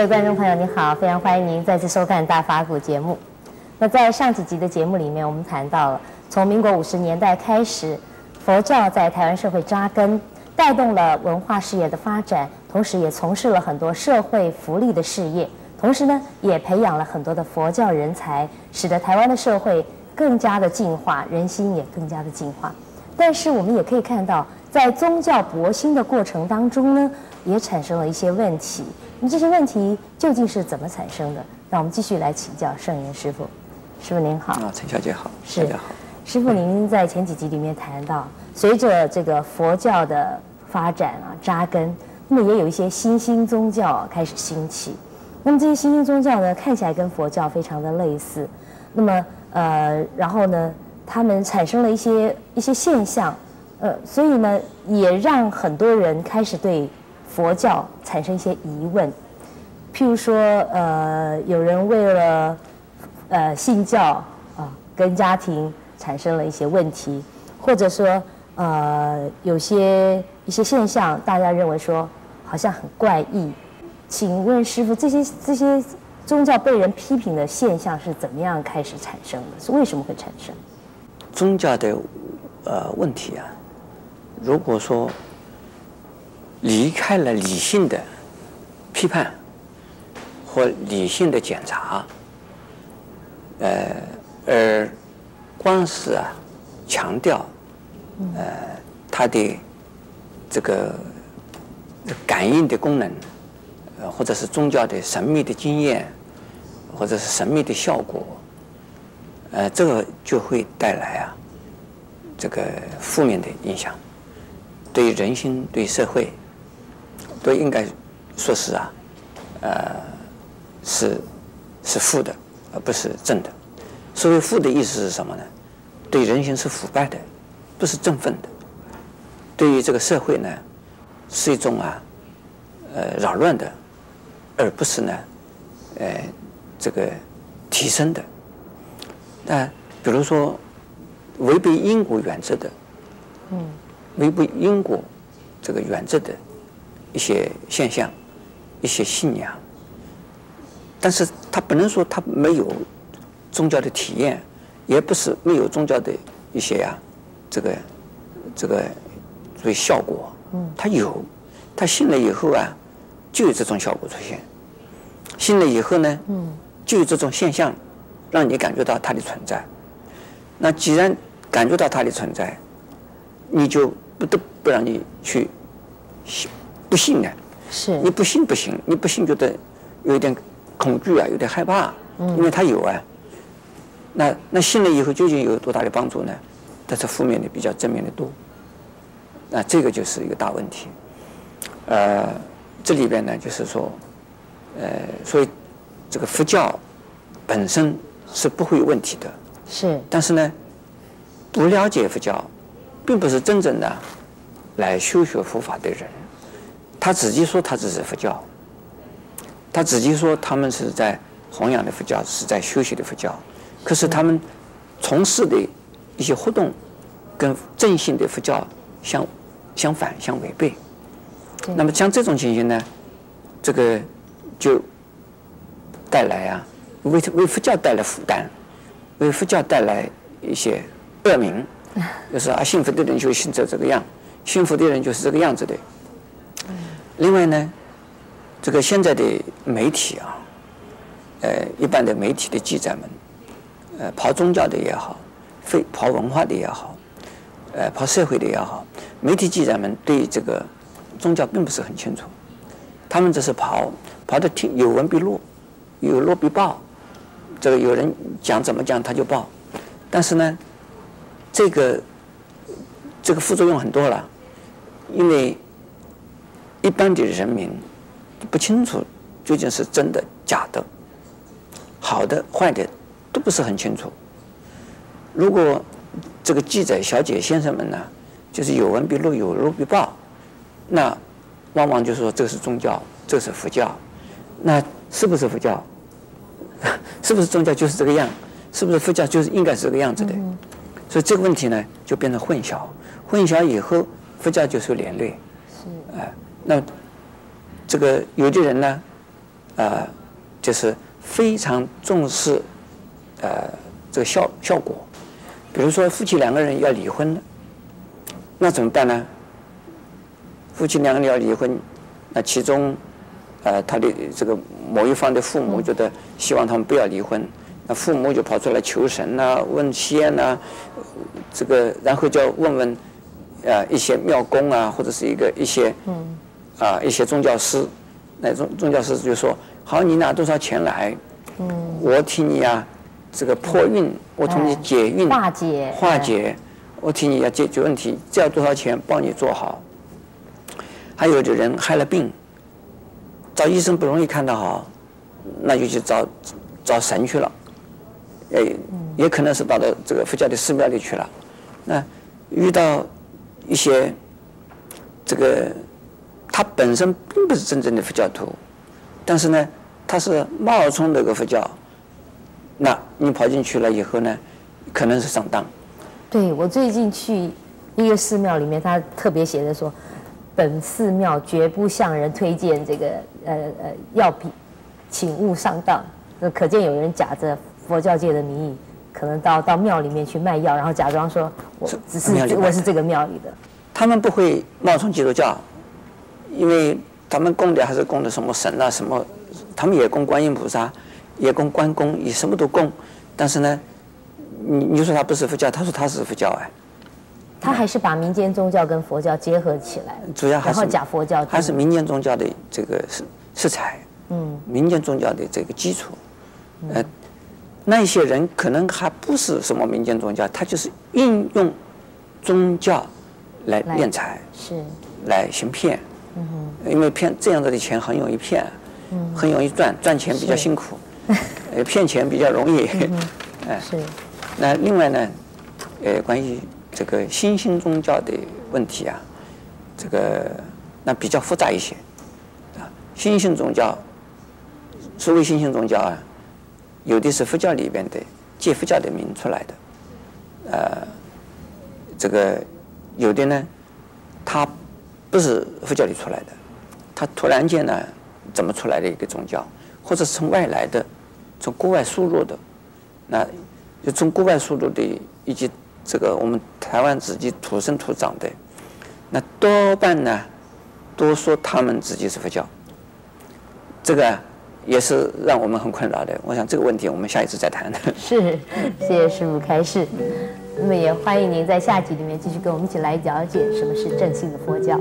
各位观众朋友，你好，非常欢迎您再次收看《大法古》节目。那在上几集的节目里面，我们谈到了从民国五十年代开始，佛教在台湾社会扎根，带动了文化事业的发展，同时也从事了很多社会福利的事业，同时呢，也培养了很多的佛教人才，使得台湾的社会更加的净化，人心也更加的净化。但是我们也可以看到，在宗教博兴的过程当中呢，也产生了一些问题。那么这些问题究竟是怎么产生的？让我们继续来请教圣严师傅。师傅您好。啊，陈小姐好。是。大家好。师傅，您在前几集里面谈到，随着这个佛教的发展啊、扎根，那么也有一些新兴宗教开始兴起。那么这些新兴宗教呢，看起来跟佛教非常的类似。那么呃，然后呢，他们产生了一些一些现象。呃，所以呢，也让很多人开始对佛教产生一些疑问，譬如说，呃，有人为了呃信教啊、跟家庭产生了一些问题，或者说，呃，有些一些现象，大家认为说好像很怪异。请问师父，这些这些宗教被人批评的现象是怎么样开始产生的？是为什么会产生？宗教的呃问题啊。如果说离开了理性的批判或理性的检查，呃，而光是啊强调呃他的这个感应的功能，呃，或者是宗教的神秘的经验，或者是神秘的效果，呃，这个就会带来啊这个负面的影响。对人心、对社会，都应该说是啊，呃，是是负的，而不是正的。所谓负的意思是什么呢？对人心是腐败的，不是振奋的。对于这个社会呢，是一种啊，呃，扰乱的，而不是呢，呃，这个提升的。那比如说违背因果原则的，嗯。违背因果这个原则的一些现象、一些信仰，但是他不能说他没有宗教的体验，也不是没有宗教的一些啊，这个这个所以效果，嗯，他有，他信了以后啊，就有这种效果出现，信了以后呢，嗯，就有这种现象，让你感觉到它的存在。那既然感觉到它的存在，你就。不得不让你去信，不信呢？是。你不信不行，你不信觉得有点恐惧啊，有点害怕，因为他有啊。那那信了以后究竟有多大的帮助呢？但是负面的比较正面的多。那这个就是一个大问题。呃，这里边呢，就是说，呃，所以这个佛教本身是不会有问题的。是。但是呢，不了解佛教。并不是真正的来修学佛法的人，他自己说他只是佛教，他自己说他们是在弘扬的佛教，是在修习的佛教，可是他们从事的一些活动跟正信的佛教相相反、相违背。那么像这种情形呢，这个就带来啊，为为佛教带来负担，为佛教带来一些恶名。就是啊，信佛的人就信这这个样，信佛的人就是这个样子的。另外呢，这个现在的媒体啊，呃，一般的媒体的记者们，呃，跑宗教的也好，非跑文化的也好，呃，跑社会的也好，媒体记者们对这个宗教并不是很清楚，他们只是跑跑的听有闻必录，有录必报，这个有人讲怎么讲他就报，但是呢。这个这个副作用很多了，因为一般的人民不清楚究竟是真的假的，好的坏的都不是很清楚。如果这个记者小姐先生们呢，就是有闻必录，有录必报，那往往就是说这是宗教，这是佛教，那是不是佛教？是不是宗教就是这个样？是不是佛教就是应该是这个样子的？嗯所以这个问题呢，就变成混淆，混淆以后，佛教就受连累。是。哎，那这个有的人呢，啊、呃，就是非常重视呃这个效效果。比如说夫妻两个人要离婚了，那怎么办呢？夫妻两个人要离婚，那其中呃他的这个某一方的父母觉得希望他们不要离婚，那父母就跑出来求神呐、问仙呐，这个然后就要问问。呃，一些庙公啊，或者是一个一些，嗯，啊，一些宗教师，那宗宗教师就说：好，你拿多少钱来？嗯，我替你啊，这个破运，我替你解运，化解，化解，我替你要解决问题，这要多少钱，帮你做好。还有的人害了病，找医生不容易看得好，那就去找找神去了，哎，也可能是到了这个佛教的寺庙里去了，那遇到。一些这个他本身并不是真正的佛教徒，但是呢，他是冒充这个佛教，那你跑进去了以后呢，可能是上当。对，我最近去一个寺庙里面，他特别写的说，本寺庙绝不向人推荐这个呃呃药品，请勿上当。那可见有人假着佛教界的名义。可能到到庙里面去卖药，然后假装说我只是我是这个庙里的。他们不会冒充基督教，因为他们供的还是供的什么神啊什么，他们也供观音菩萨，也供关公，也什么都供。但是呢，你你说他不是佛教，他说他是佛教哎。他还是把民间宗教跟佛教结合起来，主要还是假佛教，还是民间宗教的这个色色彩，嗯，民间宗教的这个基础，呃。那些人可能还不是什么民间宗教，他就是运用宗教来敛财，是来行骗。因为骗这样子的钱很容易骗，嗯，很容易赚，赚钱比较辛苦，呃，骗钱比较容易。哎，是。那另外呢，呃，关于这个新兴宗教的问题啊，这个那比较复杂一些啊。新兴宗教，所谓新兴宗教啊。有的是佛教里边的借佛教的名出来的，呃，这个有的呢，他不是佛教里出来的，他突然间呢怎么出来的一个宗教，或者是从外来的，从国外输入的，那就从国外输入的，以及这个我们台湾自己土生土长的，那多半呢都说他们自己是佛教，这个。也是让我们很困扰的。我想这个问题我们下一次再谈。是，谢谢师父开示。那么也欢迎您在下集里面继续跟我们一起来了解什么是正信的佛教。